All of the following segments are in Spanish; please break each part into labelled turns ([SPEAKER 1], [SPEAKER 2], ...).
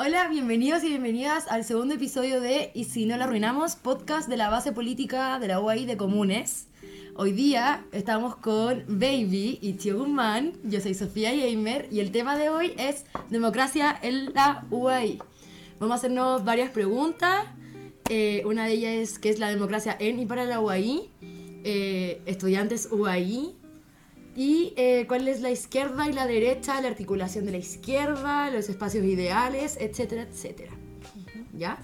[SPEAKER 1] Hola, bienvenidos y bienvenidas al segundo episodio de Y si no lo arruinamos, podcast de la base política de la UAI de Comunes. Hoy día estamos con Baby y Tio Guzmán. Yo soy Sofía Gamer y el tema de hoy es democracia en la UAI. Vamos a hacernos varias preguntas. Eh, una de ellas es qué es la democracia en y para la UAI, eh, estudiantes UAI, y eh, cuál es la izquierda y la derecha, la articulación de la izquierda, los espacios ideales, etcétera, etcétera. ¿Ya?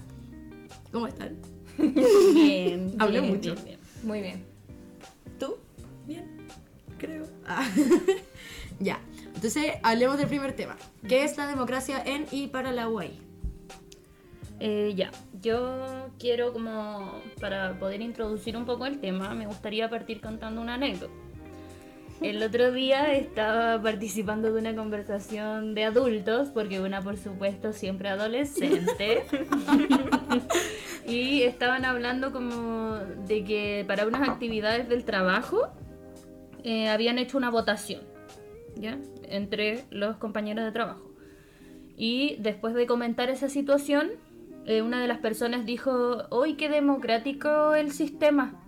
[SPEAKER 1] ¿Cómo están?
[SPEAKER 2] Bien.
[SPEAKER 1] Hablé
[SPEAKER 2] bien,
[SPEAKER 1] mucho.
[SPEAKER 2] bien, bien. Muy bien.
[SPEAKER 1] ¿Tú? Bien, creo. Ah. ya, entonces hablemos del primer tema. ¿Qué es la democracia en y para la UAI?
[SPEAKER 2] Eh, ya, yo quiero como para poder introducir un poco el tema, me gustaría partir contando una anécdota. El otro día estaba participando de una conversación de adultos, porque una por supuesto siempre adolescente, y estaban hablando como de que para unas actividades del trabajo eh, habían hecho una votación, ¿ya? Entre los compañeros de trabajo. Y después de comentar esa situación, eh, una de las personas dijo, ¡Uy, qué democrático el sistema!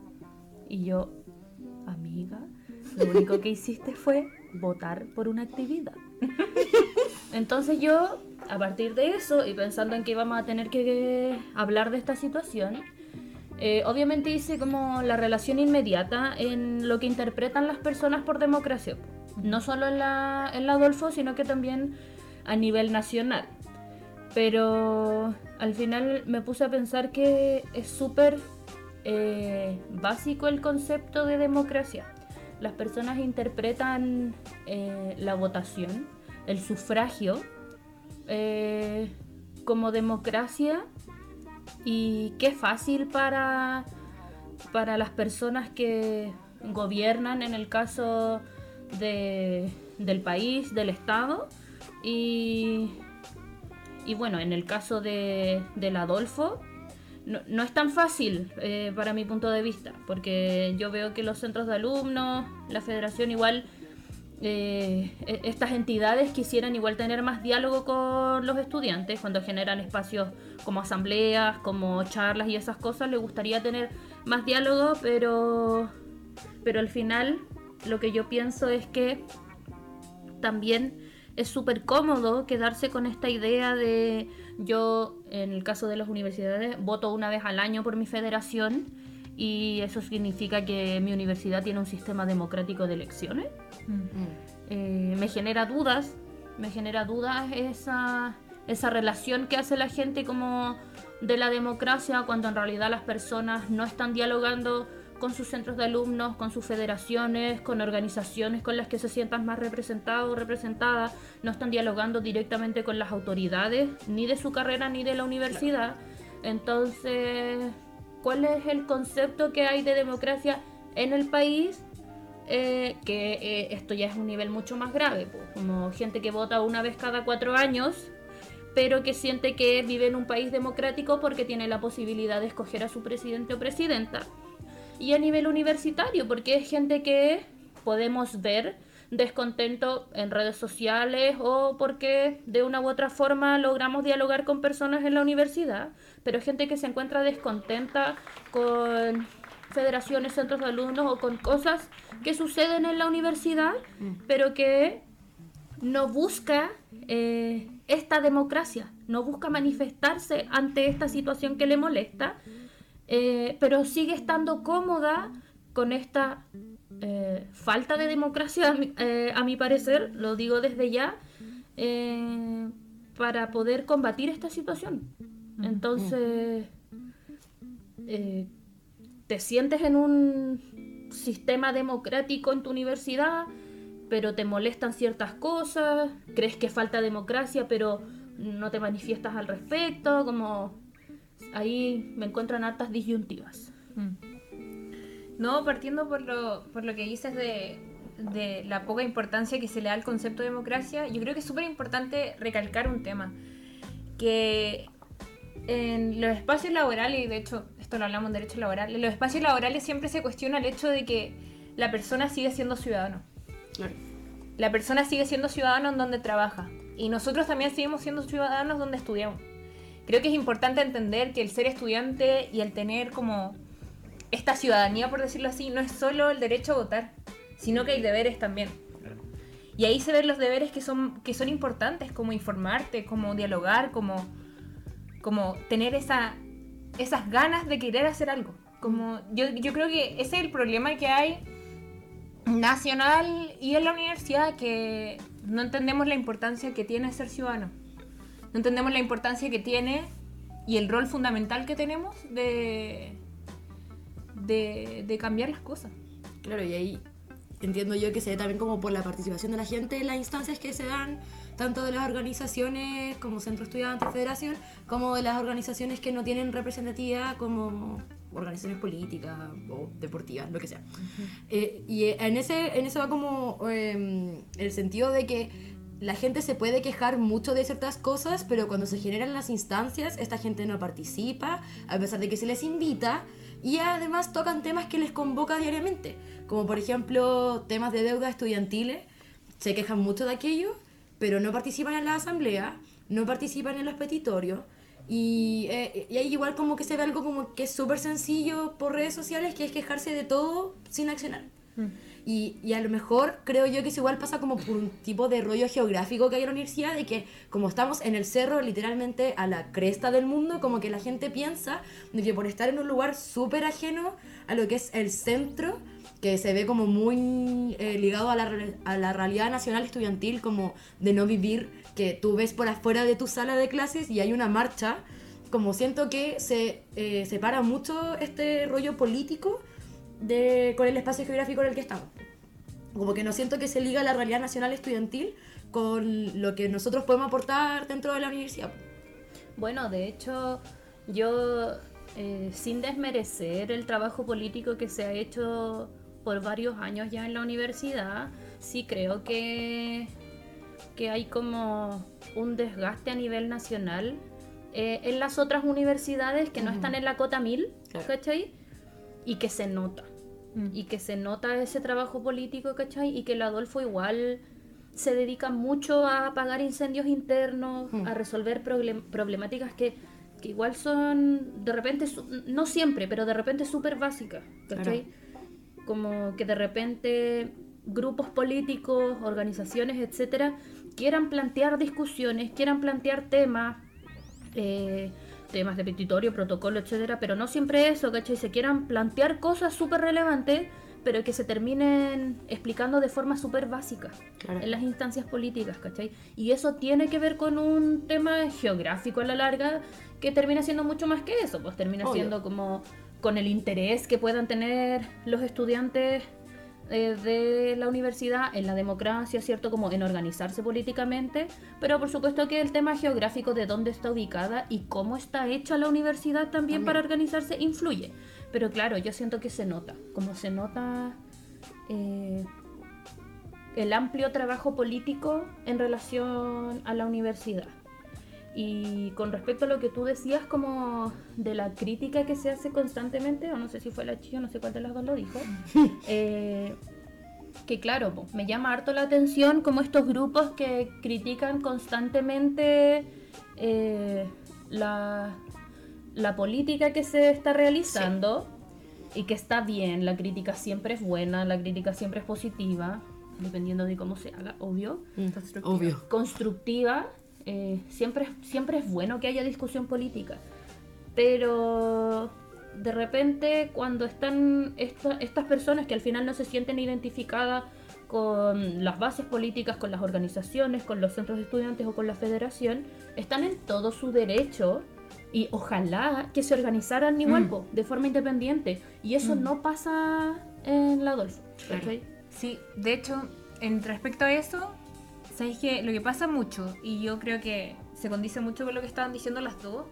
[SPEAKER 2] Y yo, lo único que hiciste fue votar por una actividad. Entonces yo, a partir de eso, y pensando en que íbamos a tener que hablar de esta situación, eh, obviamente hice como la relación inmediata en lo que interpretan las personas por democracia. No solo en la, en la Adolfo, sino que también a nivel nacional. Pero al final me puse a pensar que es súper eh, básico el concepto de democracia. Las personas interpretan eh, la votación, el sufragio, eh, como democracia y qué fácil para, para las personas que gobiernan en el caso de- del país, del Estado. Y, y bueno, en el caso de, del Adolfo, no, es tan fácil eh, para mi punto de vista, porque yo veo que los centros de alumnos, la federación igual, eh, e- estas entidades quisieran igual tener más diálogo con los estudiantes cuando generan espacios como asambleas, como charlas y esas cosas, les gustaría tener más diálogo, pero, pero al final lo que yo pienso es que también es súper cómodo quedarse con esta idea de yo, en el caso de las universidades, voto una vez al año por mi federación y eso significa que mi universidad tiene un sistema democrático de elecciones. Eh, me genera dudas, me genera dudas esa, esa relación que hace la gente como de la democracia cuando en realidad las personas no están dialogando con sus centros de alumnos, con sus federaciones, con organizaciones con las que se sientan más representados o representadas, no están dialogando directamente con las autoridades, ni de su carrera ni de la universidad. Entonces, ¿cuál es el concepto que hay de democracia en el país? Eh, que eh, esto ya es un nivel mucho más grave, po, como gente que vota una vez cada cuatro años, pero que siente que vive en un país democrático porque tiene la posibilidad de escoger a su presidente o presidenta. Y a nivel universitario, porque es gente que podemos ver descontento en redes sociales o porque de una u otra forma logramos dialogar con personas en la universidad, pero gente que se encuentra descontenta con federaciones, centros de alumnos o con cosas que suceden en la universidad, pero que no busca eh, esta democracia, no busca manifestarse ante esta situación que le molesta, eh, pero sigue estando cómoda con esta eh, falta de democracia, a mi, eh, a mi parecer, lo digo desde ya, para poder combatir esta situación. Entonces, te sientes en un sistema democrático en tu universidad, pero te molestan ciertas cosas, crees que falta democracia, pero no te manifiestas al respecto, como ahí me encuentran hartas disyuntivas.
[SPEAKER 3] No, partiendo por lo, por lo que dices de, de la poca importancia que se le da al concepto de democracia, yo creo que es súper importante recalcar un tema. Que en los espacios laborales, y de hecho esto lo hablamos en derecho laboral, en los espacios laborales siempre se cuestiona el hecho de que la persona sigue siendo ciudadano.
[SPEAKER 1] Claro.
[SPEAKER 3] La persona sigue siendo ciudadano en donde trabaja. y nosotros también seguimos siendo ciudadanos donde estudiamos. Creo que es importante entender que el ser estudiante y el tener como esta ciudadanía, por decirlo así, no es solo el derecho a votar, sino que hay deberes también. Y ahí se ven los deberes que son, que son importantes, como informarte, como dialogar, como, como tener esa, esas ganas de querer hacer algo. Como, yo, yo creo que ese es el problema que hay nacional y en la universidad, que no entendemos la importancia que tiene ser ciudadano. No entendemos la importancia que tiene y el rol fundamental que tenemos de, de, de cambiar las cosas.
[SPEAKER 1] Claro, y ahí entiendo yo que se ve también como por la participación de la gente en las instancias que se dan, tanto de las organizaciones como Centro Estudiantes, Federación, como de las organizaciones que no tienen representatividad como organizaciones políticas o deportivas, lo que sea. Eh, y en ese, en eso va como eh, el sentido de que la gente se puede quejar mucho de ciertas cosas, pero cuando se generan las instancias, esta gente no participa, a pesar de que se les invita, y además tocan temas que les convoca diariamente, como por ejemplo temas de deuda estudiantiles, se quejan mucho de aquello, pero no participan en la asamblea, no participan en los petitorios, y, eh, ahí igual como que se ve algo como que es súper sencillo por redes sociales, que es quejarse de todo sin accionar. Y, y, a lo mejor creo yo que eso igual pasa como por un tipo de rollo geográfico que hay en la universidad, de que como estamos en el cerro literalmente a la cresta del mundo, como que la gente piensa de que por estar en un lugar súper ajeno a lo que es el centro, que se ve como muy eh, ligado a la, a la realidad nacional estudiantil, como de no vivir, que tú ves por afuera de tu sala de clases y hay una marcha, como siento que se eh, separa mucho este rollo político de, con el espacio geográfico en el que estamos. Como que no siento que se liga la realidad nacional estudiantil con lo que nosotros podemos aportar dentro de la universidad.
[SPEAKER 2] Bueno, de hecho, yo, eh, sin desmerecer el trabajo político que se ha hecho por varios años ya en la universidad, sí creo que, que hay como un desgaste a nivel nacional eh, en las otras universidades que no están en la cota 1000,
[SPEAKER 1] Claro.
[SPEAKER 2] ¿cachai? Y que se nota.
[SPEAKER 3] Mm.
[SPEAKER 2] Y que se nota ese trabajo político, ¿cachai? Y que el Adolfo igual se dedica mucho a apagar incendios internos,
[SPEAKER 1] Mm.
[SPEAKER 2] a resolver problem- problemáticas que, que igual son de repente, no siempre, pero de repente súper básicas, ¿cachai? Como que de repente grupos políticos, organizaciones, etcétera, quieran plantear discusiones, quieran plantear temas, eh, temas de petitorio, protocolo, etcétera, pero no siempre eso, ¿cachai? Se quieran plantear cosas súper relevantes, pero que se terminen explicando de forma súper básica
[SPEAKER 1] Claro.
[SPEAKER 2] en las instancias políticas, ¿cachai? Y eso tiene que ver con un tema geográfico a la larga que termina siendo mucho más que eso, pues termina
[SPEAKER 1] Obvio.
[SPEAKER 2] siendo como con el interés que puedan tener los estudiantes eh, de la universidad en la democracia, ¿cierto? Como en organizarse políticamente, pero por supuesto que el tema geográfico de dónde está ubicada y cómo está hecha la universidad también,
[SPEAKER 1] También.
[SPEAKER 2] para organizarse influye. Pero claro, yo siento que se nota, como se nota eh, el amplio trabajo político en relación a la universidad. Y con respecto a lo que tú decías como de la crítica que se hace constantemente, o no sé si fue la chilla, no sé cuál de las dos lo dijo, eh, que claro, po, me llama harto la atención como estos grupos que critican constantemente eh, la, la política que se está realizando y que está bien, la crítica siempre es buena, la crítica siempre es positiva, dependiendo de cómo se haga, obvio
[SPEAKER 1] Mm, Obvio.
[SPEAKER 2] constructiva, eh, siempre, siempre es bueno que haya discusión política. Pero de repente cuando están esta- estas personas que al final no se sienten identificadas con las bases políticas, con las organizaciones, con los centros de estudiantes o con la federación, están en todo su derecho y ojalá que se organizaran igual,
[SPEAKER 1] Mm.
[SPEAKER 2] po, de forma independiente. Y eso no pasa en la Adolfo.
[SPEAKER 1] Claro.
[SPEAKER 3] Sí, de hecho, en respecto a eso, sabéis que lo que pasa mucho, y yo creo que se condice mucho con lo que estaban diciendo las dos,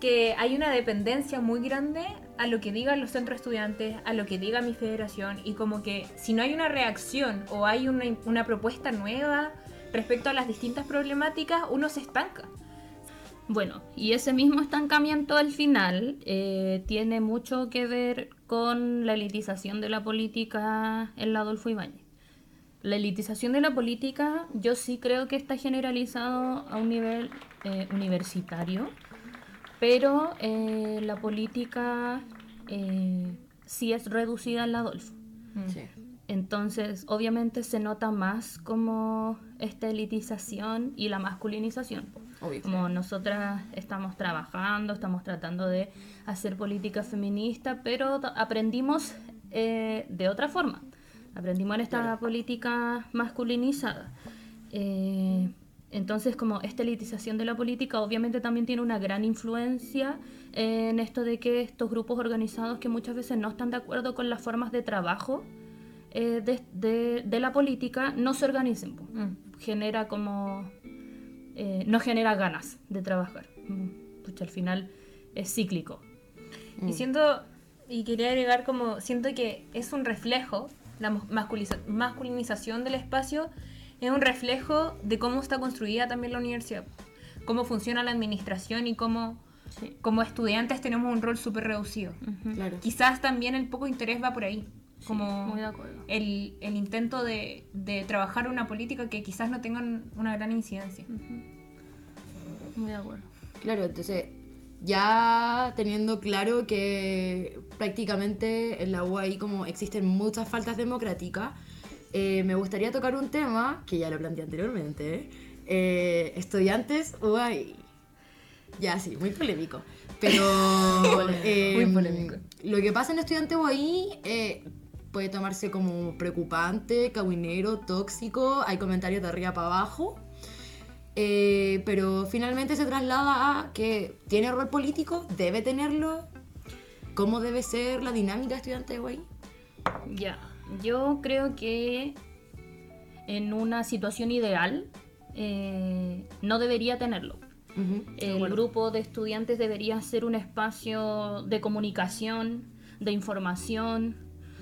[SPEAKER 3] que hay una dependencia muy grande a lo que digan los centros estudiantes, a lo que diga mi federación, y como que si no hay una reacción o hay una, una propuesta nueva respecto a las distintas problemáticas, uno se estanca.
[SPEAKER 2] Bueno, y ese mismo estancamiento al final eh, tiene mucho que ver con la elitización de la política en la Adolfo Ibáñez. La elitización de la política yo sí creo que está generalizado a un nivel eh, universitario, pero eh, la política eh, sí es reducida en la Adolfo.
[SPEAKER 1] Sí.
[SPEAKER 2] Entonces, obviamente se nota más como esta elitización y la masculinización.
[SPEAKER 1] Obvio.
[SPEAKER 2] Como nosotras estamos trabajando, estamos tratando de hacer política feminista, pero aprendimos eh, de otra forma. Aprendimos en esta política masculinizada. Eh, entonces, como esta elitización de la política obviamente también tiene una gran influencia en esto de que estos grupos organizados que muchas veces no están de acuerdo con las formas de trabajo eh, de, de- de la política no se organicen. po.
[SPEAKER 3] Mm.
[SPEAKER 2] Genera como... eh, no genera ganas de trabajar. Mm, Pucha, al final es cíclico.
[SPEAKER 3] Y siento, y quería agregar como, siento que es un reflejo, la masculinización del espacio es un reflejo de cómo está construida también la universidad, cómo funciona la administración y cómo
[SPEAKER 2] Sí.
[SPEAKER 3] como estudiantes tenemos un rol súper reducido.
[SPEAKER 1] Claro.
[SPEAKER 3] Quizás también el poco interés va por ahí, como
[SPEAKER 2] muy de acuerdo.
[SPEAKER 3] el, el intento de, de trabajar una política que quizás no tengan una gran incidencia.
[SPEAKER 2] Muy de acuerdo.
[SPEAKER 1] Claro, entonces ya teniendo claro que prácticamente en la UAI como existen muchas faltas democráticas, eh, me gustaría tocar un tema que ya lo planteé anteriormente. eh, estudiantes UAI. Ya, sí, muy polémico. Pero eh,
[SPEAKER 3] Muy polémico.
[SPEAKER 1] lo que pasa en estudiantes UAI eh, puede tomarse como preocupante, caguinero, tóxico, hay comentarios de arriba para abajo. Eh, pero finalmente se traslada a que tiene rol político, debe tenerlo, cómo debe ser la dinámica estudiante de.
[SPEAKER 2] Ya, yo creo que en una situación ideal eh, no debería tenerlo. El grupo de estudiantes debería ser un espacio de comunicación, de información,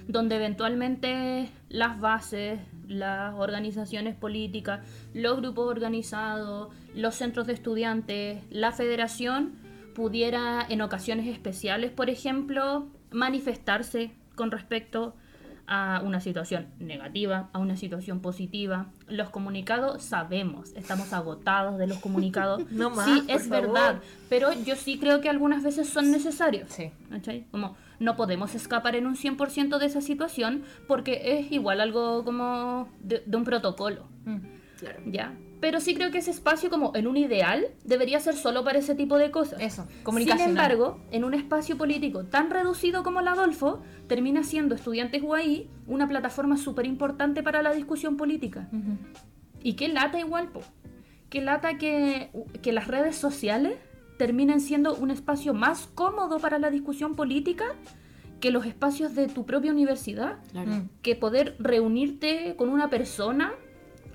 [SPEAKER 2] donde eventualmente las bases, las organizaciones políticas, los grupos organizados, los centros de estudiantes, la federación pudiera en ocasiones especiales, por ejemplo, manifestarse con respecto una situación negativa, a una situación positiva. Los comunicados sabemos, estamos agotados de los comunicados.
[SPEAKER 3] No más,
[SPEAKER 2] sí, es
[SPEAKER 3] favor.
[SPEAKER 2] verdad, pero yo sí creo que algunas veces son necesarios.
[SPEAKER 3] Sí.
[SPEAKER 2] ¿cachai? Como no podemos escapar en un 100% de esa situación porque es igual algo como de, de un protocolo,
[SPEAKER 3] Mm.
[SPEAKER 1] Claro.
[SPEAKER 2] ¿ya? Pero sí creo que ese espacio como en un ideal debería ser solo para ese tipo de cosas.
[SPEAKER 3] Eso,
[SPEAKER 2] Sin
[SPEAKER 3] comunicacional.
[SPEAKER 2] embargo, en un espacio político tan reducido como el Adolfo, termina siendo Estudiantes UAI una plataforma súper importante para la discusión política.
[SPEAKER 3] Ujú.
[SPEAKER 2] Y qué lata igual, po. Qué lata que, que las redes sociales terminen siendo un espacio más cómodo para la discusión política que los espacios de tu propia universidad.
[SPEAKER 1] Claro.
[SPEAKER 2] Que poder reunirte con una persona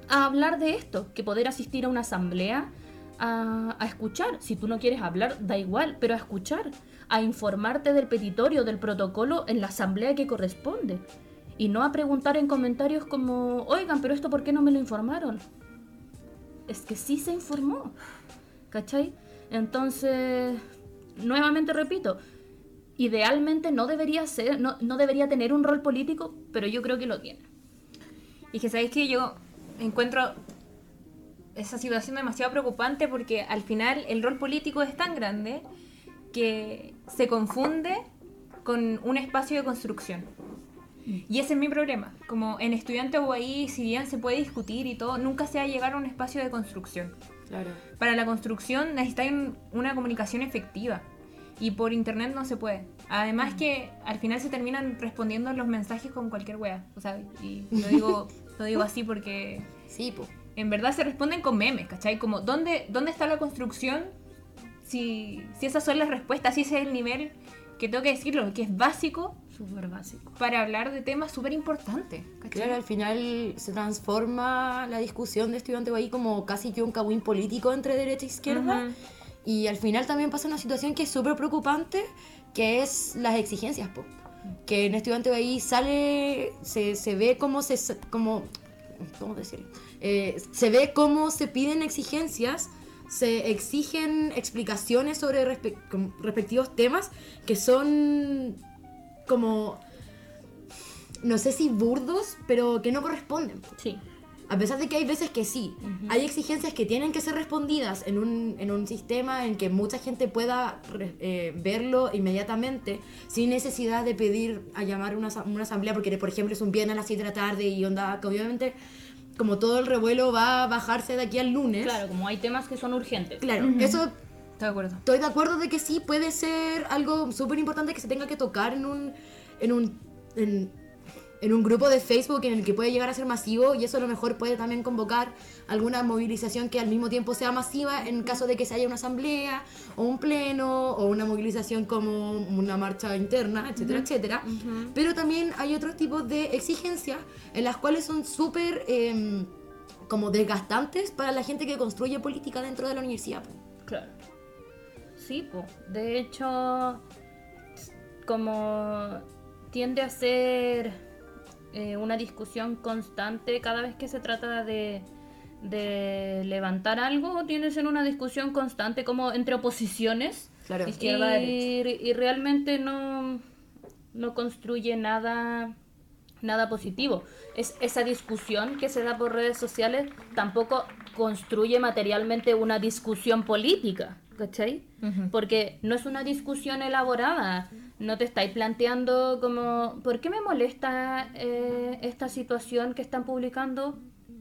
[SPEAKER 2] a hablar de esto, que poder asistir a una asamblea a, escuchar. Si tú no quieres hablar, da igual, pero a escuchar, a informarte del petitorio, del protocolo en la asamblea que corresponde. Y no a preguntar en comentarios como, oigan, pero esto ¿por qué no me lo informaron? Es que sí se informó, ¿cachai? Entonces, nuevamente repito, idealmente no debería ser, no, no debería tener un rol político, pero yo creo que lo tiene.
[SPEAKER 3] Y que sabéis que yo encuentro esa situación demasiado preocupante porque al final el rol político es tan grande que se confunde con un espacio de construcción. Y ese es mi problema. Como en estudiante UAI, si bien se puede discutir y todo, nunca se va a llegar a un espacio de construcción.
[SPEAKER 1] Claro.
[SPEAKER 3] Para la construcción necesitan una comunicación efectiva y por internet no se puede. Además que al final se terminan respondiendo los mensajes con cualquier wea. O sea, y lo digo, lo digo así porque
[SPEAKER 1] Sí, po.
[SPEAKER 3] en verdad se responden con memes, ¿cachai? Como, ¿dónde, dónde está la construcción? Si, si esas son las respuestas, si ese es el nivel que tengo que decirlo, que es básico
[SPEAKER 2] Súper básico.
[SPEAKER 3] para hablar de temas súper importantes.
[SPEAKER 1] Claro, al final se transforma la discusión de estudiante UAI como casi que un cagüín político entre derecha e izquierda.
[SPEAKER 3] Ujú.
[SPEAKER 1] Y al final también pasa una situación que es súper preocupante, que es las exigencias, po. Que en estudiante UAI sale, se, se ve cómo se, como, ¿cómo decirlo? Eh, se ve cómo se piden exigencias, se exigen explicaciones sobre respe- respectivos temas que son como no sé si burdos, pero que no corresponden.
[SPEAKER 2] Sí.
[SPEAKER 1] A pesar de que hay veces que sí, hay exigencias que tienen que ser respondidas en un, en un sistema en que mucha gente pueda re- eh, verlo inmediatamente sin necesidad de pedir a llamar una, una asamblea porque, por ejemplo, es un viernes a las 7 de la tarde y onda, que obviamente como todo el revuelo va a bajarse de aquí al lunes.
[SPEAKER 2] Claro, como hay temas que son urgentes.
[SPEAKER 1] Claro, eso
[SPEAKER 3] Estoy de acuerdo.
[SPEAKER 1] Estoy de acuerdo de que sí puede ser algo súper importante que se tenga que tocar en un, en un, en, en un grupo de Facebook en el que puede llegar a ser masivo y eso a lo mejor puede también convocar alguna movilización que al mismo tiempo sea masiva en caso de que se haya una asamblea o un pleno o una movilización como una marcha interna, etcétera, etcétera. Pero también hay otros tipos de exigencias en las cuales son súper em, como desgastantes para la gente que construye política dentro de la universidad.
[SPEAKER 2] Claro. Sí, po. de hecho, como tiende a ser eh, una discusión constante cada vez que se trata de, de levantar algo, tiende a ser una discusión constante como entre oposiciones.
[SPEAKER 1] Claro.
[SPEAKER 3] Izquierda,
[SPEAKER 2] y, y realmente no, no construye nada nada positivo. Es esa discusión que se da por redes sociales tampoco construye materialmente una discusión política, ¿cachai? Porque no es una discusión elaborada. No te estáis planteando como, ¿por qué me molesta eh, esta situación que están publicando?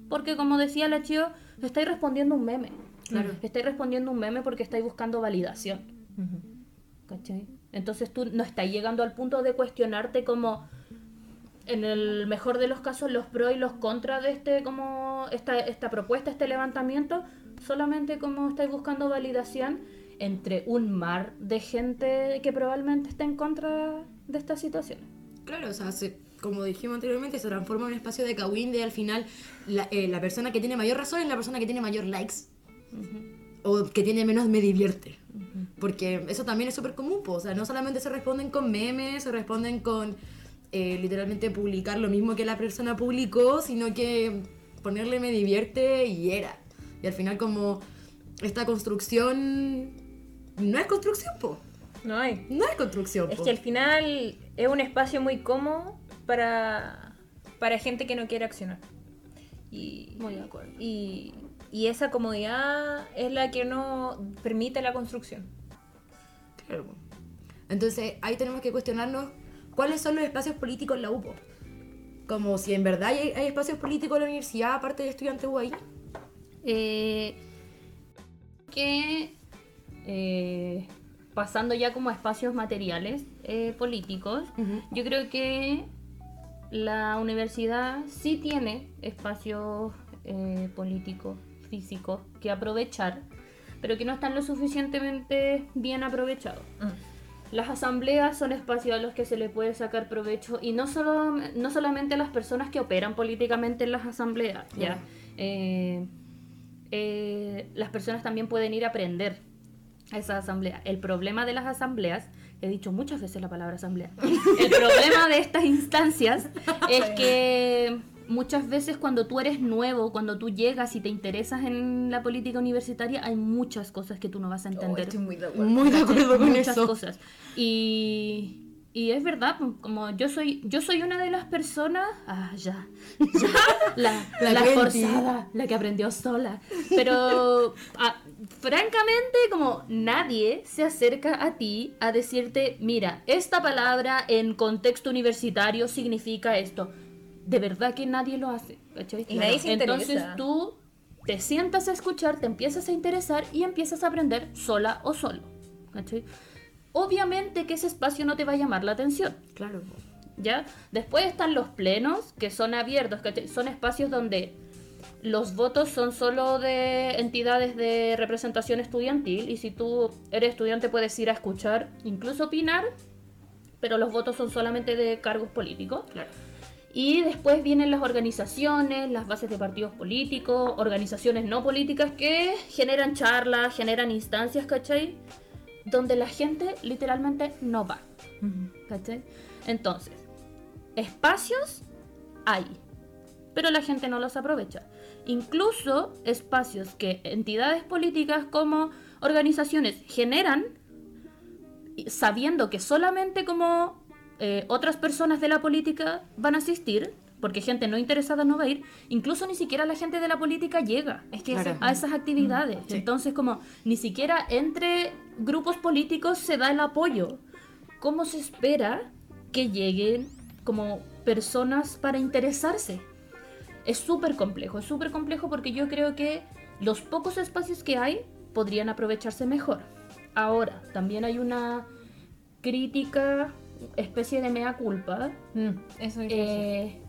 [SPEAKER 2] Porque como decía la Chio, estáis respondiendo un meme.
[SPEAKER 1] Claro.
[SPEAKER 2] Estáis respondiendo un meme porque estáis buscando validación. ¿Cachai? Entonces tú no estás llegando al punto de cuestionarte como en el mejor de los casos los pros y los contras de este como esta, esta propuesta, este levantamiento, solamente como estáis buscando validación entre un mar de gente que probablemente esté en contra de esta situación.
[SPEAKER 1] Claro, o sea, se- como dijimos anteriormente, se transforma en un espacio de Kawin de al final la, eh, la persona que tiene mayor razón es la persona que tiene mayor likes. O que tiene menos me divierte. Porque eso también es súper común, po. o sea, no solamente se responden con memes, se responden con eh, literalmente publicar lo mismo que la persona publicó, sino que ponerle me divierte y era. Y al final como esta construcción no es construcción, po.
[SPEAKER 3] No hay.
[SPEAKER 1] No es construcción.
[SPEAKER 3] Es
[SPEAKER 1] po.
[SPEAKER 3] que al final es un espacio muy cómodo para, para gente que no quiere accionar. Y,
[SPEAKER 2] Muy de acuerdo.
[SPEAKER 3] y, y esa comodidad es la que no permite la construcción.
[SPEAKER 1] Claro. Entonces ahí tenemos que cuestionarnos cuáles son los espacios políticos en la UPO. Como si en verdad hay, hay espacios políticos en la universidad aparte de estudiantes UAI.
[SPEAKER 2] Eh, que eh, pasando ya como a espacios materiales eh, políticos, yo creo que la universidad sí tiene espacios eh, políticos, físicos, que aprovechar, pero que no están lo suficientemente bien aprovechados. Las asambleas son espacios a los que se le puede sacar provecho y no, solo, no solamente a las personas que operan políticamente en las asambleas, las personas también pueden ir a aprender esa asamblea. El problema de las asambleas, he dicho muchas veces la palabra asamblea, el problema de estas instancias es que muchas veces cuando tú eres nuevo, cuando tú llegas y te interesas en la política universitaria, hay muchas cosas que tú no vas a entender
[SPEAKER 3] muy de
[SPEAKER 1] Muy de acuerdo con
[SPEAKER 2] muchas
[SPEAKER 1] eso.
[SPEAKER 2] cosas. Y, y es verdad, pues, como yo soy, yo soy una de las personas, ah, ya, ya, la,
[SPEAKER 1] La
[SPEAKER 2] la, forzada, la que aprendió sola. Pero ah, francamente, como nadie se acerca a ti a decirte, mira, esta palabra en contexto universitario significa esto. De verdad que nadie lo hace. ¿cachai?
[SPEAKER 3] Y nadie se
[SPEAKER 2] Entonces tú te sientas a escuchar, te empiezas a interesar y empiezas a aprender sola o solo. ¿cachai? Obviamente que ese espacio no te va a llamar la atención.
[SPEAKER 1] Claro.
[SPEAKER 2] ¿ya? Después están los plenos, que son abiertos, ¿cachai? son espacios donde los votos son solo de entidades de representación estudiantil y si tú eres estudiante puedes ir a escuchar, incluso opinar, pero los votos son solamente de cargos políticos.
[SPEAKER 1] Claro.
[SPEAKER 2] Y después vienen las organizaciones, las bases de partidos políticos, organizaciones no políticas que generan charlas, generan instancias, ¿cachai? Donde la gente literalmente no va. ¿Cachai? Entonces, espacios hay, pero la gente no los aprovecha. Incluso espacios que entidades políticas como organizaciones generan, sabiendo que solamente como eh, otras personas de la política van a asistir, porque gente no interesada no va a ir, incluso ni siquiera la gente de la política llega
[SPEAKER 3] Es que
[SPEAKER 1] Claro.
[SPEAKER 2] a esas actividades.
[SPEAKER 1] sí.
[SPEAKER 2] Entonces, como ni siquiera entre grupos políticos se da el apoyo. ¿Cómo se espera que lleguen como personas para interesarse? Es súper complejo, es súper complejo porque yo creo que los pocos espacios que hay podrían aprovecharse mejor. Ahora, también hay una crítica, especie de mea culpa,
[SPEAKER 3] Mm, eso
[SPEAKER 2] eh,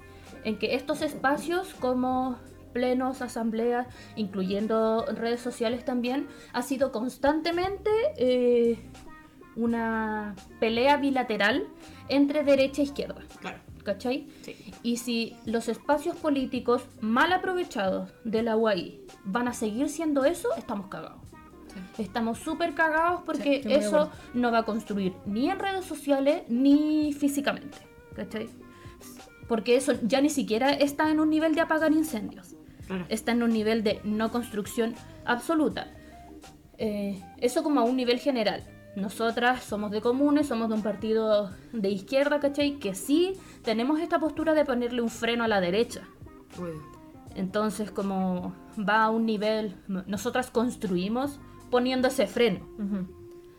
[SPEAKER 2] en que estos espacios como plenos, asambleas, incluyendo redes sociales también, ha sido constantemente eh, una pelea bilateral entre derecha e izquierda.
[SPEAKER 1] Claro.
[SPEAKER 2] ¿Cachai?
[SPEAKER 1] Sí.
[SPEAKER 2] Y si los espacios políticos mal aprovechados de la UAI van a seguir siendo eso, estamos cagados. Estamos súper cagados porque
[SPEAKER 3] Sí,
[SPEAKER 2] eso no va a construir ni en redes sociales ni físicamente. ¿Cachai? Porque eso ya ni siquiera está en un nivel de apagar incendios.
[SPEAKER 1] Claro.
[SPEAKER 2] Está en un nivel de no construcción absoluta. Eh, eso como a un nivel general. Nosotras somos de comunes, somos de un partido de izquierda, ¿cachai? Que sí tenemos esta postura de ponerle un freno a la derecha. Entonces, como va a un nivel, nosotras construimos poniendo ese freno.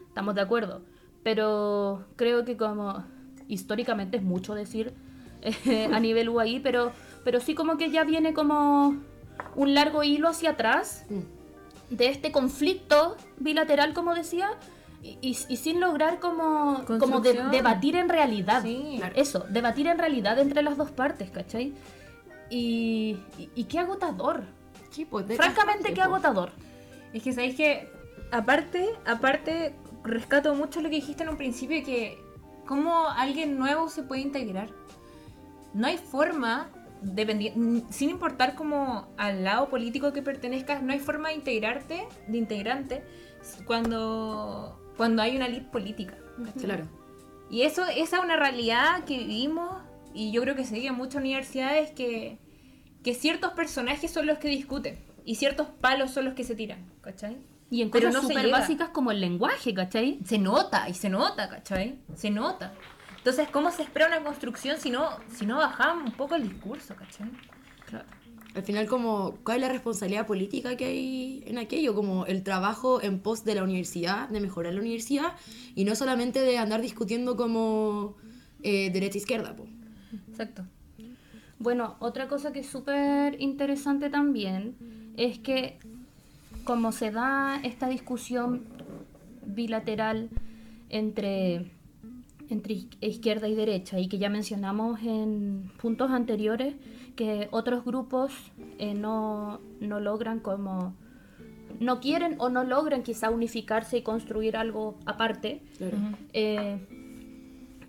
[SPEAKER 2] Estamos de acuerdo. Pero creo que como históricamente es mucho decir eh, a nivel UAI, pero, pero sí como que ya viene como un largo hilo hacia atrás
[SPEAKER 1] Mm.
[SPEAKER 2] de este conflicto bilateral, como decía, y, y- y sin lograr como, como de- debatir en realidad.
[SPEAKER 3] Sí.
[SPEAKER 2] Eso, debatir en realidad entre las dos partes, ¿cachai? Y, y, qué agotador.
[SPEAKER 1] Sí, pues,
[SPEAKER 2] Francamente, qué
[SPEAKER 1] pues.
[SPEAKER 2] agotador.
[SPEAKER 3] Es que sabéis que, aparte, aparte, rescato mucho lo que dijiste en un principio, que cómo alguien nuevo se puede integrar. No hay forma, n- sin importar como al lado político que pertenezcas, no hay forma de integrarte, de integrante, cuando, cuando hay una elite política.
[SPEAKER 1] Claro.
[SPEAKER 3] Y eso, esa es una realidad que vivimos y yo creo que se vive en muchas universidades que, que ciertos personajes son los que discuten y ciertos palos son los que se tiran, ¿cachai?
[SPEAKER 2] Y en
[SPEAKER 3] Pero
[SPEAKER 2] cosas
[SPEAKER 3] no
[SPEAKER 2] súper básicas como el lenguaje, ¿cachai?
[SPEAKER 3] Se nota, y se nota, ¿cachai? Se nota. Entonces, ¿cómo se espera una construcción si no, si no bajamos un poco el discurso, ¿cachai?
[SPEAKER 1] Al final, como, ¿cuál es la responsabilidad política que hay en aquello? Como el trabajo en pos de la universidad, de mejorar la universidad, y no solamente de andar discutiendo como eh, derecha-izquierda. po.
[SPEAKER 3] Exacto.
[SPEAKER 2] Bueno, otra cosa que es súper interesante también es que como se da esta discusión bilateral entre, entre iz- izquierda y derecha y que ya mencionamos en puntos anteriores que otros grupos eh, no, no logran como no quieren o no logran quizá unificarse y construir algo aparte
[SPEAKER 1] Claro.
[SPEAKER 2] eh,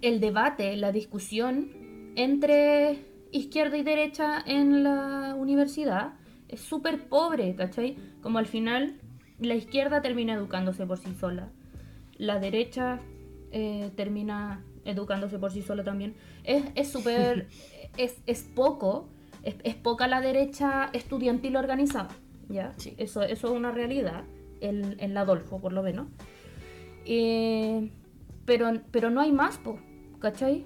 [SPEAKER 2] el debate, la discusión entre izquierda y derecha en la universidad es súper pobre, ¿cachai? Como al final la izquierda termina educándose por sí sola, la derecha eh, termina educándose por sí sola también. Es es súper, es, es poco, es, es poca la derecha estudiantil organizada, ¿ya?
[SPEAKER 1] Sí.
[SPEAKER 2] Eso, eso es una realidad, en, en la Adolfo por lo menos. Eh, pero, pero no hay más, po, ¿cachai?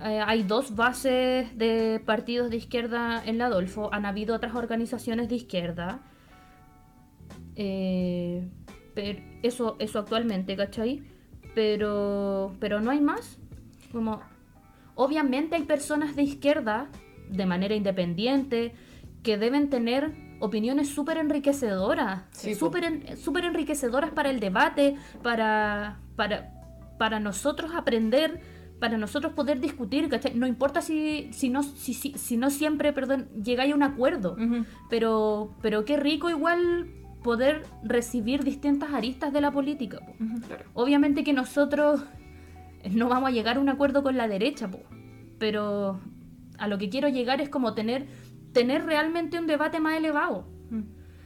[SPEAKER 2] Eh, hay dos bases de partidos de izquierda en la Adolfo. Han habido otras organizaciones de izquierda. Eh, pero eso, eso actualmente, ¿cachai? Pero, pero no hay más. Como, obviamente hay personas de izquierda, de manera independiente, que deben tener opiniones súper enriquecedoras.
[SPEAKER 1] Sí,
[SPEAKER 2] súper en- súper enriquecedoras para el debate, para, para, para nosotros aprender, para nosotros poder discutir, ¿cachai? No importa si, si, no, si, si, si no siempre, perdón, llegáis a un acuerdo, pero, pero qué rico igual poder recibir distintas aristas de la política. po.
[SPEAKER 1] Claro.
[SPEAKER 2] Obviamente que nosotros no vamos a llegar a un acuerdo con la derecha, po, pero a lo que quiero llegar es como tener, tener realmente un debate más elevado.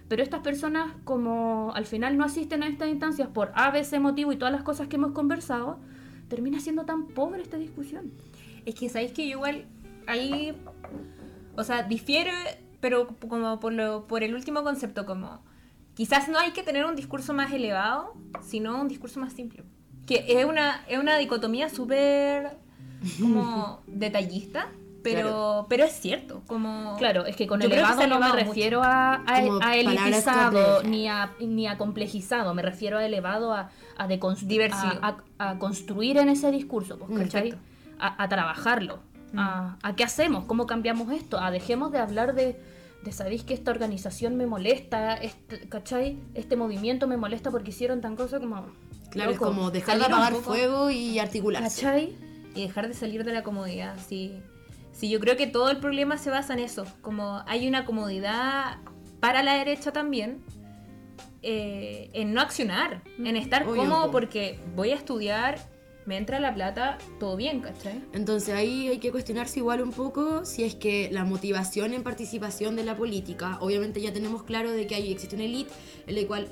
[SPEAKER 2] Pero estas personas, como al final no asisten a estas instancias por A, B, C motivo y todas las cosas que hemos conversado, termina siendo tan pobre esta discusión.
[SPEAKER 3] Es que sabéis que yo igual ahí, o sea, difiere, pero como por, lo, por el último concepto, como quizás no hay que tener un discurso más elevado, sino un discurso más simple. Que es una, es una dicotomía súper como detallista, pero,
[SPEAKER 1] Claro.
[SPEAKER 3] pero es cierto, como...
[SPEAKER 2] Claro, es que con
[SPEAKER 3] Yo creo que
[SPEAKER 2] elevado no me refiero a, a, a elitizado ni a, ni a complejizado, me refiero a elevado a, a,
[SPEAKER 3] Diversivo.
[SPEAKER 2] a, a- a construir en ese discurso, pues,
[SPEAKER 1] Mm.
[SPEAKER 2] A, a trabajarlo, a, a qué hacemos, cómo cambiamos esto, a dejemos de hablar de, de sabéis que esta organización me molesta, este, ¿cachai? Este movimiento me molesta porque hicieron tan cosa como...
[SPEAKER 1] Claro, es como dejar de apagar
[SPEAKER 3] poco-
[SPEAKER 1] fuego y articularse.
[SPEAKER 2] ¿Cachai?
[SPEAKER 3] y dejar de salir de la comodidad. Sí. sí, yo creo que todo el problema se basa en eso. Como hay una comodidad para la derecha también, eh, en no accionar, en estar
[SPEAKER 1] Obvio,
[SPEAKER 3] cómodo
[SPEAKER 1] po.
[SPEAKER 3] porque voy a estudiar, me entra la plata, todo bien, ¿cachai?
[SPEAKER 1] Entonces ahí hay que cuestionarse igual un poco si es que la motivación en participación de la política, obviamente ya tenemos claro de que ahí existe una elite en la cual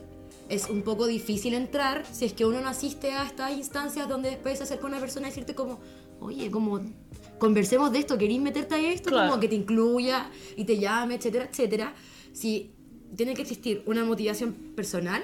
[SPEAKER 1] es un poco difícil entrar si es que uno no asiste a estas instancias donde después se acerca una persona y decirte como, oye, como conversemos de esto, ¿querís meterte a esto?
[SPEAKER 2] Claro.
[SPEAKER 1] Como que te incluya y te llame, etcétera, etcétera. Si tiene que existir una motivación personal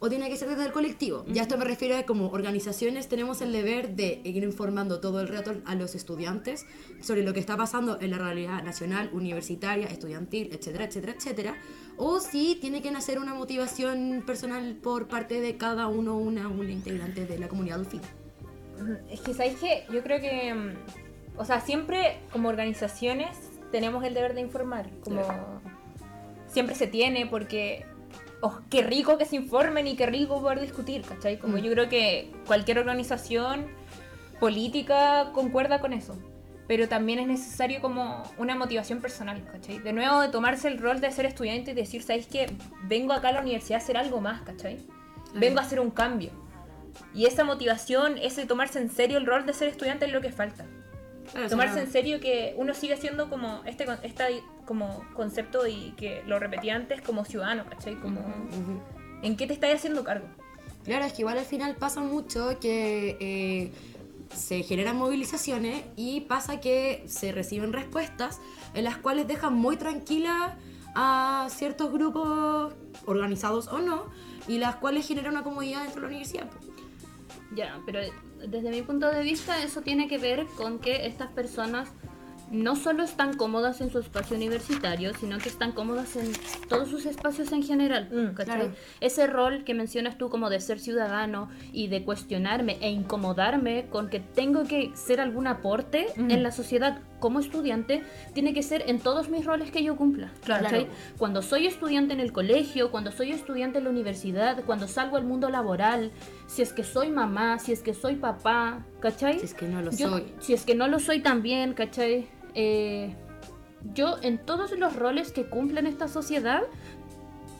[SPEAKER 1] o tiene que ser desde el colectivo. Ya esto me refiero a como organizaciones tenemos el deber de ir informando todo el rato a los estudiantes sobre lo que está pasando en la realidad nacional, universitaria, estudiantil, etcétera, etcétera, etcétera. O si tiene que nacer una motivación personal por parte de cada uno una, una integrante de la comunidad Dolphin.
[SPEAKER 3] Es que, ¿sabéis qué? Yo creo que, mm, o sea, siempre como organizaciones tenemos el deber de informar, como siempre se tiene, porque oh, qué rico que se informen y qué rico poder discutir, ¿cachai? Como
[SPEAKER 1] Mm.
[SPEAKER 3] yo creo que cualquier organización política concuerda con eso. Pero también es necesario como una motivación personal, ¿cachai? De nuevo, de tomarse el rol de ser estudiante y decir, ¿sabéis qué? Vengo acá a la universidad a hacer algo más, ¿cachai? Vengo a hacer un cambio. Y esa motivación, ese tomarse en serio el rol de ser estudiante es lo que falta. Tomarse en serio que uno sigue siendo como este esta, como concepto y que lo repetí antes como ciudadano, ¿cachai? Como
[SPEAKER 1] Ujú.
[SPEAKER 3] en qué te estás haciendo cargo.
[SPEAKER 1] Claro, es que igual al final pasa mucho que eh, se generan movilizaciones y pasa que se reciben respuestas en las cuales dejan muy tranquila a ciertos grupos organizados o no y las cuales generan una comodidad dentro de la universidad.
[SPEAKER 2] Ya, pero desde mi punto de vista eso tiene que ver con que estas personas no solo están cómodas en su espacio universitario, sino que están cómodas en todos sus espacios en general.
[SPEAKER 3] Mm,
[SPEAKER 1] claro.
[SPEAKER 2] Ese rol que mencionas tú como de ser ciudadano y de cuestionarme e incomodarme con que tengo que ser algún aporte
[SPEAKER 3] Mm.
[SPEAKER 2] en la sociedad como estudiante, tiene que ser en todos mis roles que yo cumpla.
[SPEAKER 3] Claro.
[SPEAKER 2] Cuando soy estudiante en el colegio, cuando soy estudiante en la universidad, cuando salgo al mundo laboral, si es que soy mamá, si es que soy papá, ¿cachai?
[SPEAKER 1] Si es que no lo
[SPEAKER 2] Yo-
[SPEAKER 1] soy.
[SPEAKER 2] Si es que no lo soy también, ¿cachai? Eh, yo en todos los roles que cumple en esta sociedad,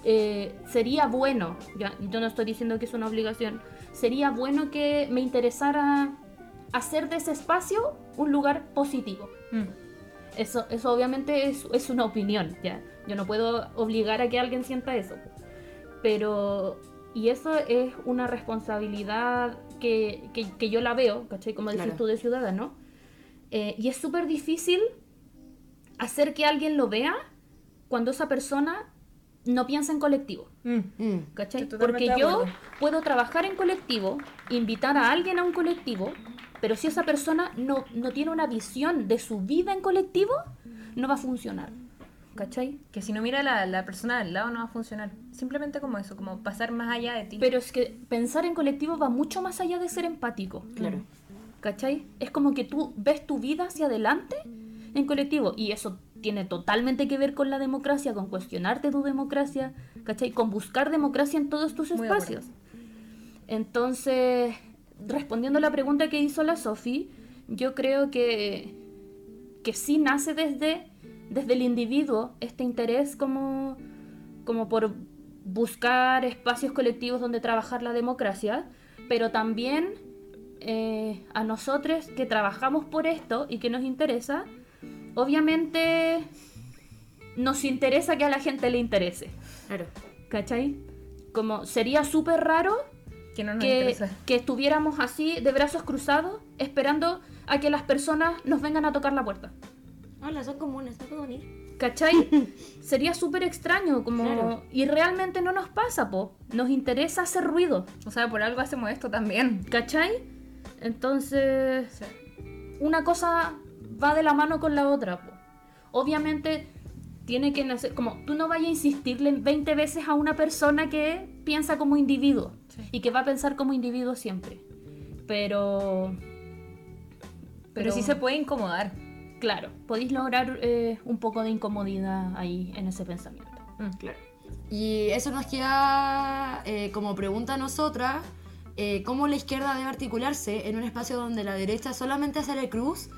[SPEAKER 2] eh, sería bueno, ya, yo no estoy diciendo que es una obligación, sería bueno que me interesara hacer de ese espacio un lugar positivo.
[SPEAKER 3] Mm.
[SPEAKER 2] Eso, eso obviamente es, es una opinión, ya. Yo no puedo obligar a que alguien sienta eso. Pero, y eso es una responsabilidad que, que- que yo la veo, ¿cachai? Como decís
[SPEAKER 1] Claro.
[SPEAKER 2] tú de ciudadano. Eh, y es súper difícil hacer que alguien lo vea cuando esa persona no piensa en colectivo.
[SPEAKER 3] Mm.
[SPEAKER 1] Mm.
[SPEAKER 2] ¿Cachai? Porque yo puedo trabajar en colectivo, invitar a alguien a un colectivo, pero si esa persona no, no tiene una visión de su vida en colectivo, no va a funcionar. ¿Cachai?
[SPEAKER 3] Que si no mira la, la persona al lado no va a funcionar. Simplemente como eso, como pasar más allá de ti.
[SPEAKER 2] Pero es que pensar en colectivo va mucho más allá de ser empático.
[SPEAKER 1] Claro.
[SPEAKER 2] ¿Cachai? Es como que tú ves tu vida hacia adelante en colectivo y eso tiene totalmente que ver con la democracia, con cuestionarte tu democracia, ¿cachai? Con buscar democracia en todos tus espacios. Entonces, respondiendo a la pregunta que hizo la Sofi, yo creo que, que sí nace desde, desde el individuo este interés como, como por buscar espacios colectivos donde trabajar la democracia, pero también eh, a nosotros que trabajamos por esto y que nos interesa, obviamente nos interesa que a la gente le interese,
[SPEAKER 1] Claro.
[SPEAKER 2] ¿cachai? Como sería súper raro
[SPEAKER 3] que no nos
[SPEAKER 2] que, que estuviéramos así de brazos cruzados esperando a que las personas nos vengan a tocar la puerta.
[SPEAKER 1] Hola, son comunes, ¿no puedo venir?
[SPEAKER 2] ¿Cachai? Sería súper extraño, como...
[SPEAKER 1] Claro.
[SPEAKER 2] Y realmente no nos pasa, po. Nos interesa hacer ruido,
[SPEAKER 3] O sea, por algo hacemos esto también.
[SPEAKER 2] ¿cachai? Entonces... una cosa va de la mano con la otra. po. Obviamente tiene que nacer, como tú no vayas a insistirle 20 veces a una persona que piensa como individuo y que va a pensar como individuo siempre. Pero...
[SPEAKER 3] Pero sí se puede incomodar.
[SPEAKER 2] Claro, podéis lograr eh, un poco de incomodidad ahí en ese pensamiento.
[SPEAKER 3] Mm, claro.
[SPEAKER 1] Y eso nos queda eh, como pregunta a nosotras, eh, ¿cómo la izquierda debe articularse en un espacio donde la derecha solamente hace la cruz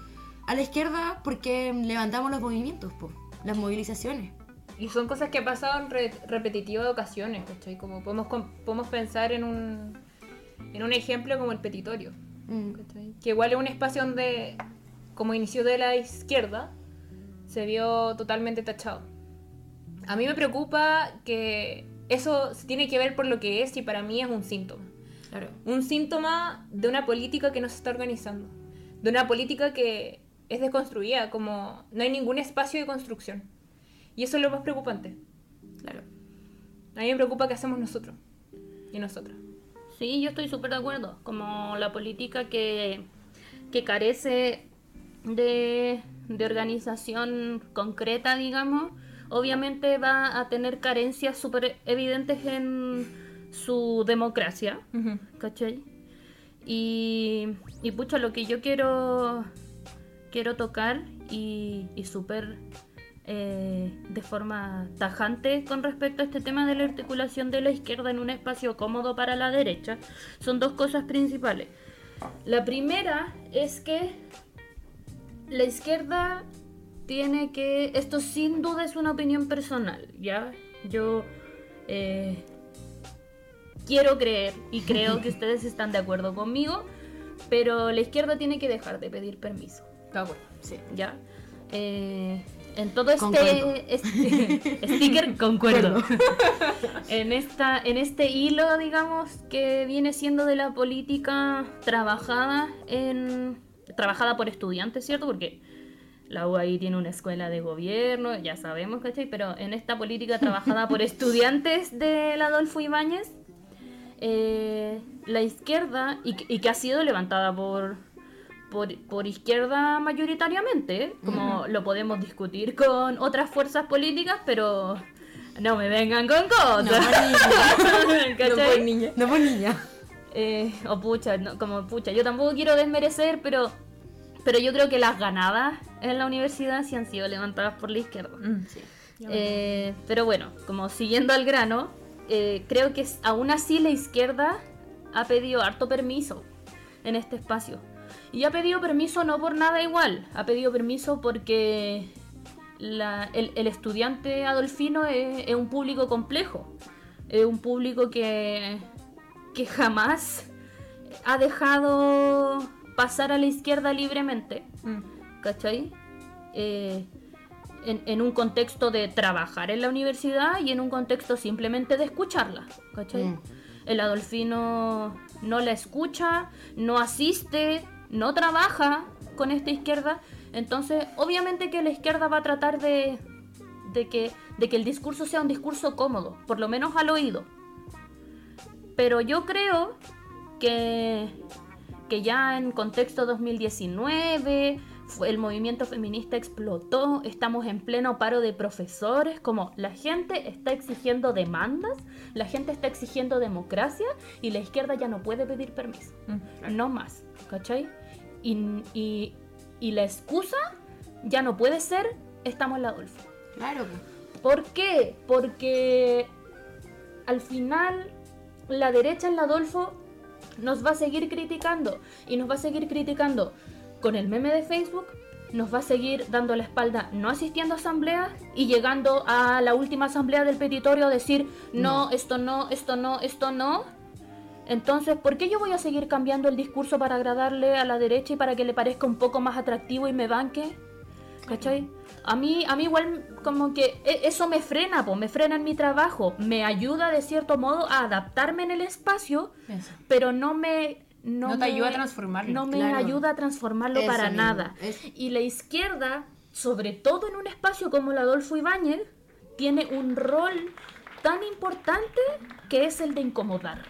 [SPEAKER 1] a la izquierda porque levantamos los movimientos, po, las movilizaciones?
[SPEAKER 3] Y son cosas que han pasado en re- repetitivas ocasiones, ¿cachai? Como podemos, podemos pensar en un, en un ejemplo como el petitorio,
[SPEAKER 1] Mm.
[SPEAKER 3] Que igual es un espacio donde, como inició de la izquierda, se vio totalmente tachado. A mí me preocupa que eso se tiene que ver por lo que es y para mí es un síntoma.
[SPEAKER 1] Claro.
[SPEAKER 3] Un síntoma de una política que no se está organizando. De una política que es desconstruida, como no hay ningún espacio de construcción. Y eso es lo más preocupante.
[SPEAKER 1] Claro.
[SPEAKER 3] A mí me preocupa qué hacemos nosotros y nosotras.
[SPEAKER 2] Sí, yo estoy súper de acuerdo. Como la política que, que carece de, de organización concreta, digamos, obviamente va a tener carencias súper evidentes en su democracia, ¿cachai? Y, y pucha, lo que yo quiero, quiero tocar y, y súper eh, de forma tajante con respecto a este tema de la articulación de la izquierda en un espacio cómodo para la derecha son dos cosas principales. La primera es que la izquierda tiene que, esto sin duda es una opinión personal, ¿ya? Yo eh, quiero creer y creo que ustedes están de acuerdo conmigo, pero la izquierda tiene que dejar de pedir permiso.
[SPEAKER 3] De acuerdo.
[SPEAKER 1] Sí.
[SPEAKER 2] ¿ya? Eh, en todo este, este sticker concuerdo. en esta, en este hilo, digamos, que viene siendo de la política trabajada en trabajada por estudiantes, ¿cierto? Porque la UAI tiene una escuela de gobierno, ya sabemos, ¿cachai? Pero en esta política trabajada por estudiantes del Adolfo Ibáñez, eh, la izquierda, y, que- y que ha sido levantada por, por, por izquierda mayoritariamente, como lo podemos discutir con otras fuerzas políticas, pero no me vengan con cosas. ¿cachai?
[SPEAKER 1] No por niña.
[SPEAKER 2] Eh, o pucha, no, como pucha, yo tampoco quiero desmerecer, pero, pero yo creo que las ganadas en la universidad sí han sido levantadas por la izquierda.
[SPEAKER 3] Mm.
[SPEAKER 2] Eh, pero bueno, como siguiendo al grano, eh, creo que aún así la izquierda ha pedido harto permiso en este espacio. Y ha pedido permiso no por nada igual, ha pedido permiso porque la- el, el estudiante adolfino es, es un público complejo, es un público que, que jamás ha dejado pasar a la izquierda libremente.
[SPEAKER 3] Mm.
[SPEAKER 2] ¿cachai? Eh, en, en un contexto de trabajar en la universidad y en un contexto simplemente de escucharla, ¿cachai?
[SPEAKER 1] Mm.
[SPEAKER 2] El adolfino no la escucha, no asiste, no trabaja con esta izquierda, entonces obviamente que la izquierda va a tratar de, de, que, de que el discurso sea un discurso cómodo, por lo menos al oído. Pero yo creo que, que ya en contexto 2019 fue- el movimiento feminista explotó, estamos en pleno paro de profesores, como la gente está exigiendo demandas, la gente está exigiendo democracia y la izquierda ya no puede pedir permiso,
[SPEAKER 3] Mm.
[SPEAKER 2] no más, ¿cachai? Y, y- y la excusa ya no puede ser, estamos en la Adolfo.
[SPEAKER 1] Claro.
[SPEAKER 2] ¿Por qué? Porque al final la derecha en la Adolfo nos va a seguir criticando y nos va a seguir criticando con el meme de Facebook, nos va a seguir dando la espalda no asistiendo a asambleas y llegando a la última asamblea del petitorio a decir no, esto no, esto no, esto no. Entonces, ¿por qué yo voy a seguir cambiando el discurso para agradarle a la derecha y para que le parezca un poco más atractivo y me banque? ¿Cachai? A mí, a mí igual como que e- eso me frena, me frena en mi trabajo, me ayuda de cierto modo a adaptarme en el espacio,
[SPEAKER 1] Eso.
[SPEAKER 2] pero no me... No,
[SPEAKER 3] No te
[SPEAKER 2] me-
[SPEAKER 3] ayuda a transformarlo.
[SPEAKER 2] No me
[SPEAKER 1] Claro.
[SPEAKER 2] ayuda a transformarlo
[SPEAKER 1] Eso
[SPEAKER 2] para
[SPEAKER 1] mismo,
[SPEAKER 2] nada.
[SPEAKER 1] es-
[SPEAKER 2] Y la izquierda, sobre todo en un espacio como el Adolfo Ibáñez, tiene un rol tan importante que es el de incomodar.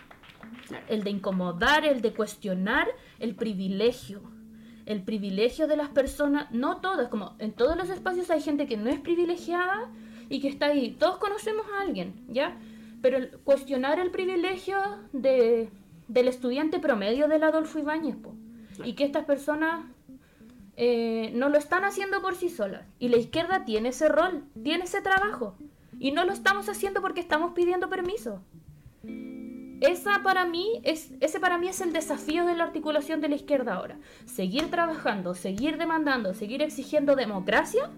[SPEAKER 2] El de incomodar, el de cuestionar el privilegio, el privilegio de las personas, no todas, como en todos los espacios hay gente que no es privilegiada y que está ahí. Todos conocemos a alguien, ¿ya? Pero el- cuestionar el privilegio de, del estudiante promedio del Adolfo Ibáñez, po, y que estas personas eh, no lo están haciendo por sí solas. Y la izquierda tiene ese rol, tiene ese trabajo. Y no lo estamos haciendo porque estamos pidiendo permiso. Esa para mí es, ese para mí es el desafío de la articulación de la izquierda ahora. Seguir trabajando, seguir demandando, seguir exigiendo democracia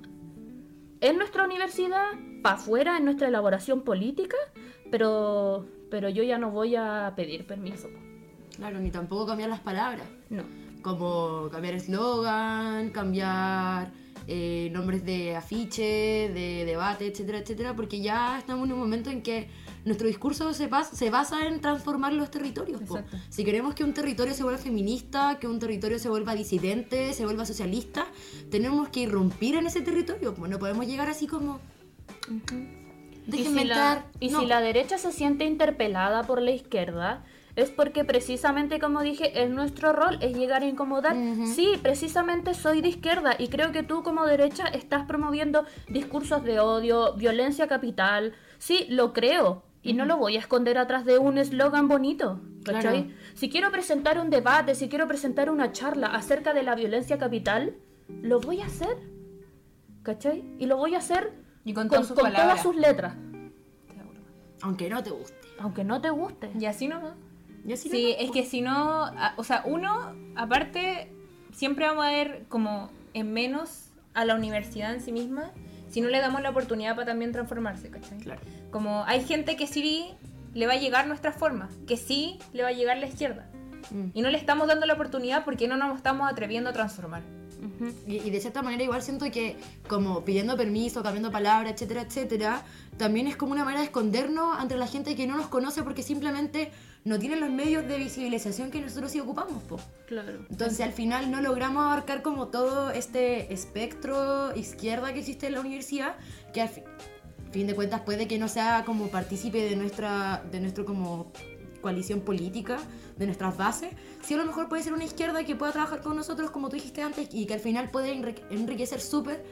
[SPEAKER 2] en nuestra universidad, para afuera, en nuestra elaboración política, pero, pero yo ya no voy a pedir permiso.
[SPEAKER 1] Claro, ni tampoco cambiar las palabras.
[SPEAKER 2] No.
[SPEAKER 1] Como cambiar eslogan, cambiar eh, nombres de afiche, de debate, etcétera, etcétera, porque ya estamos en un momento en que nuestro discurso se, basa, se basa en transformar los territorios. Si queremos que un territorio se vuelva feminista, que un territorio se vuelva disidente, se vuelva socialista, tenemos que irrumpir en ese territorio. po. No podemos llegar así como...
[SPEAKER 2] Y
[SPEAKER 1] Déjenme
[SPEAKER 2] si, la, y
[SPEAKER 1] No.
[SPEAKER 2] si la derecha se siente interpelada por la izquierda, es porque precisamente, como dije, es nuestro rol, es llegar a incomodar. Sí, precisamente soy de izquierda y creo que tú como derecha estás promoviendo discursos de odio, violencia capital. Sí, lo creo. Y no lo voy a esconder atrás de un eslogan bonito.
[SPEAKER 1] Claro.
[SPEAKER 2] Si quiero presentar un debate, si quiero presentar una charla acerca de la violencia capital, lo voy a hacer. ¿Cachai? Y lo voy a hacer
[SPEAKER 3] Y con
[SPEAKER 2] con,
[SPEAKER 3] todas sus
[SPEAKER 2] con
[SPEAKER 3] palabras.
[SPEAKER 2] todas sus letras.
[SPEAKER 1] Aunque no te guste.
[SPEAKER 2] Aunque no te guste.
[SPEAKER 3] Y así nomás.
[SPEAKER 1] Y así
[SPEAKER 3] Sí,
[SPEAKER 1] nomás,
[SPEAKER 3] es que si no, a- o sea, uno, aparte, siempre vamos a ver como en menos a la universidad en sí misma si no le damos la oportunidad para también transformarse, ¿cachai?
[SPEAKER 1] Claro.
[SPEAKER 3] Como hay gente que sí le va a llegar nuestra forma, que sí le va a llegar la izquierda.
[SPEAKER 1] Mm.
[SPEAKER 3] Y no le estamos dando la oportunidad porque no nos estamos atreviendo a transformar.
[SPEAKER 1] Y, y de cierta manera igual siento que como pidiendo permiso, cambiando palabras, etcétera, etcétera, también es como una manera de escondernos ante la gente que no nos conoce porque simplemente no tienen los medios de visibilización que nosotros sí ocupamos, po.
[SPEAKER 2] Claro.
[SPEAKER 1] Entonces al final no logramos abarcar como todo este espectro izquierda que existe en la universidad, que al fi- fin de cuentas puede que no sea como partícipe de nuestra, de nuestro como coalición política, de nuestras bases, si a lo mejor puede ser una izquierda que pueda trabajar con nosotros como tú dijiste antes y que al final puede enrique- enriquecer súper,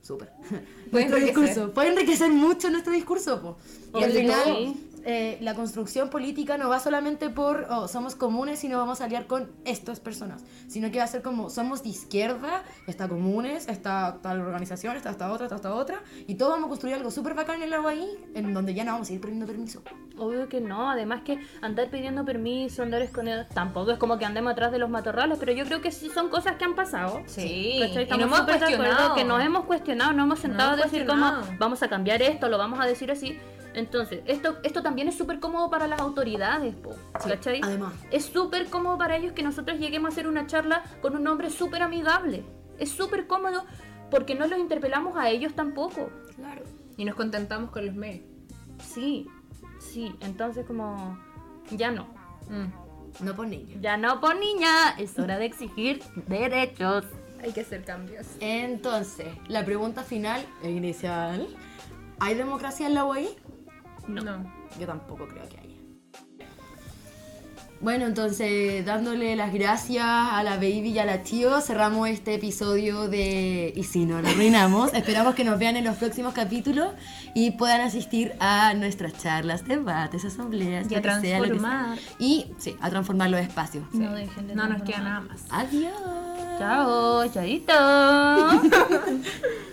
[SPEAKER 1] súper, nuestro
[SPEAKER 3] enriquecer.
[SPEAKER 1] discurso, puede enriquecer mucho nuestro discurso, po. Y al final. Eh, la construcción política no va solamente por oh, somos comunes, sino vamos a aliar con estas personas, sino que va a ser como somos de izquierda, está comunes, está tal organización, está esta otra, está esta otra, y todos vamos a construir algo súper bacán en el agua ahí, en donde ya no vamos a ir pidiendo permiso.
[SPEAKER 2] Obvio que no, además que andar pidiendo permiso, andar escondiendo, tampoco es como que andemos atrás de los matorrales, pero yo creo que sí son cosas que han pasado.
[SPEAKER 3] Sí,
[SPEAKER 2] ¿Cachai?
[SPEAKER 3] y
[SPEAKER 2] Estamos
[SPEAKER 3] nos hemos
[SPEAKER 2] súper de acuerdo
[SPEAKER 3] cuestionado.
[SPEAKER 2] Que nos hemos cuestionado, nos hemos sentado
[SPEAKER 3] hemos
[SPEAKER 2] a decir cómo vamos a cambiar esto, lo vamos a decir así. Entonces, esto, esto también es súper cómodo para las autoridades, po, ¿cachai?
[SPEAKER 1] además.
[SPEAKER 2] Es súper cómodo para ellos que nosotros lleguemos a hacer una charla con un hombre súper amigable. Es súper cómodo porque no los interpelamos a ellos tampoco.
[SPEAKER 1] Claro.
[SPEAKER 3] Y nos contentamos con los medios.
[SPEAKER 2] Sí, sí, entonces como ya no.
[SPEAKER 3] Mm.
[SPEAKER 1] No por niños.
[SPEAKER 2] Ya no por niña, es hora de exigir derechos.
[SPEAKER 3] Hay que hacer cambios.
[SPEAKER 1] Entonces, la pregunta final, e inicial, ¿hay democracia en la UAI?
[SPEAKER 3] No.
[SPEAKER 1] Yo tampoco creo que haya. Bueno, entonces, dándole las gracias a la baby y a la tío, cerramos este episodio de Y si no lo arruinamos. Esperamos que nos vean en los próximos capítulos y puedan asistir a nuestras charlas, debates, asambleas,
[SPEAKER 3] Y a
[SPEAKER 1] sea,
[SPEAKER 3] transformar.
[SPEAKER 1] Y sí, a transformar los espacios.
[SPEAKER 2] No dejen de
[SPEAKER 3] No nos queda nada más.
[SPEAKER 1] Adiós.
[SPEAKER 2] Chao, chaito.